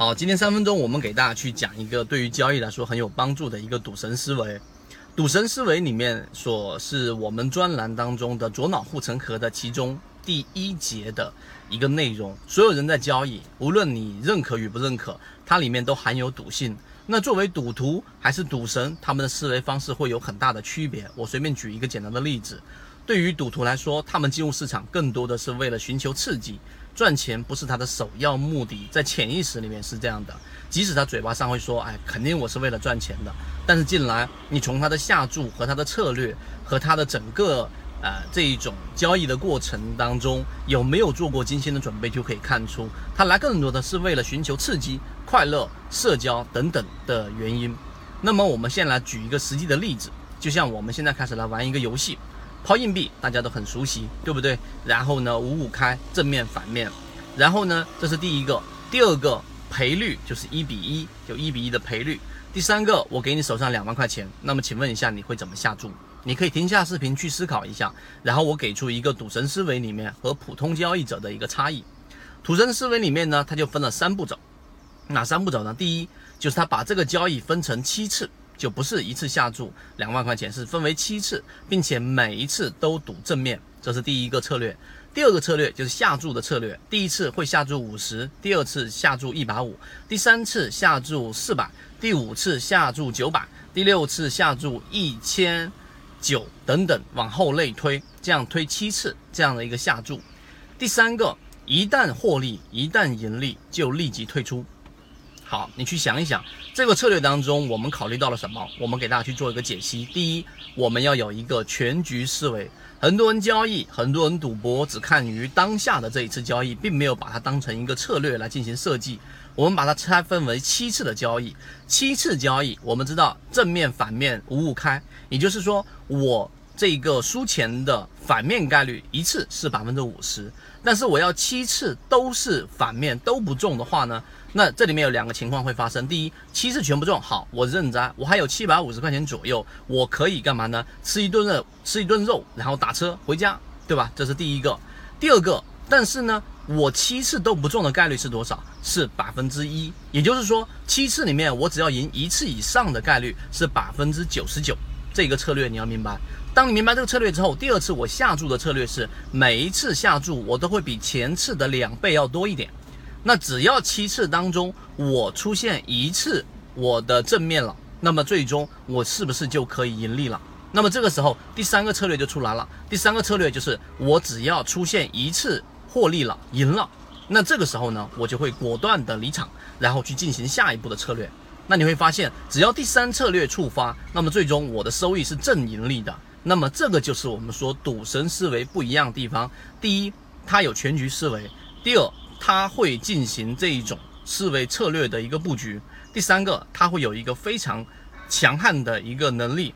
好，今天三分钟，我们给大家去讲一个对于交易来说很有帮助的一个赌神思维。赌神思维里面所是我们专栏当中的左脑护城河的其中第一节的一个内容。所有人在交易，无论你认可与不认可，它里面都含有赌性。那作为赌徒还是赌神，他们的思维方式会有很大的区别。我随便举一个简单的例子。对于赌徒来说，他们进入市场更多的是为了寻求刺激，赚钱不是他的首要目的，在潜意识里面是这样的。即使他嘴巴上会说，哎，肯定我是为了赚钱的，但是进来，你从他的下注和他的策略和他的整个呃这一种交易的过程当中，有没有做过精心的准备，就可以看出，他来更多的是为了寻求刺激、快乐、社交等等的原因。那么我们先来举一个实际的例子，就像我们现在开始来玩一个游戏。抛硬币大家都很熟悉，对不对？然后呢，五五开，正面反面。然后呢，这是第一个。第二个赔率就是一比一，就一比一的赔率。第三个，我给你手上两万块钱，那么请问一下，你会怎么下注？你可以停下视频去思考一下。然后我给出一个赌神思维里面和普通交易者的一个差异。赌神思维里面呢，它就分了三步走。哪三步走呢？第一，就是他把这个交易分成七次。就不是一次下注两万块钱，是分为七次，并且每一次都赌正面，这是第一个策略。第二个策略就是下注的策略，第一次会下注五十，第二次下注一百五，第三次下注四百，第五次下注九百，第六次下注一千九等等，往后类推，这样推七次这样的一个下注。第三个，一旦获利，一旦盈利，就立即退出。好，你去想一想，这个策略当中我们考虑到了什么？我们给大家去做一个解析。第一，我们要有一个全局思维。很多人交易，很多人赌博，只看于当下的这一次交易，并没有把它当成一个策略来进行设计。我们把它拆分为七次的交易，七次交易，我们知道正面、反面五五开，也就是说我。这个输钱的反面概率一次是百分之五十，但是我要七次都是反面都不中的话呢？那这里面有两个情况会发生。第一，七次全不中，好，我认栽，我还有七百五十块钱左右，我可以干嘛呢？吃一顿肉，吃一顿肉，然后打车回家，对吧？这是第一个。第二个，但是呢，我七次都不中的概率是多少？是百分之一，也就是说，七次里面我只要赢一次以上的概率是百分之九十九。这个策略你要明白。当你明白这个策略之后，第二次我下注的策略是每一次下注我都会比前次的两倍要多一点。那只要七次当中我出现一次我的正面了，那么最终我是不是就可以盈利了？那么这个时候第三个策略就出来了。第三个策略就是我只要出现一次获利了，赢了，那这个时候呢，我就会果断的离场，然后去进行下一步的策略。那你会发现，只要第三策略触发，那么最终我的收益是正盈利的。那么这个就是我们说赌神思维不一样的地方。第一，它有全局思维；第二，它会进行这一种思维策略的一个布局；第三个，它会有一个非常强悍的一个能力，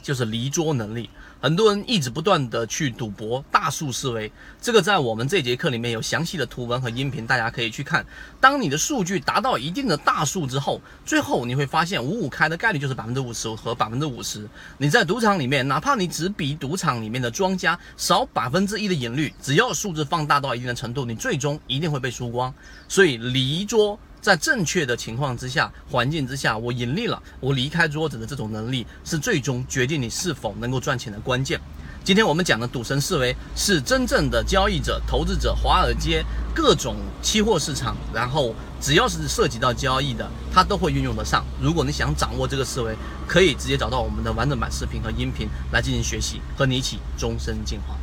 就是离桌能力。很多人一直不断的去赌博，大数思维，这个在我们这节课里面有详细的图文和音频，大家可以去看。当你的数据达到一定的大数之后，最后你会发现五五开的概率就是百分之五十和百分之五十。你在赌场里面，哪怕你只比赌场里面的庄家少百分之一的赢率，只要数字放大到一定的程度，你最终一定会被输光。所以离桌。在正确的情况之下、环境之下，我盈利了，我离开桌子的这种能力是最终决定你是否能够赚钱的关键。今天我们讲的赌神思维是真正的交易者、投资者、华尔街各种期货市场，然后只要是涉及到交易的，它都会运用得上。如果你想掌握这个思维，可以直接找到我们的完整版视频和音频来进行学习，和你一起终身进化。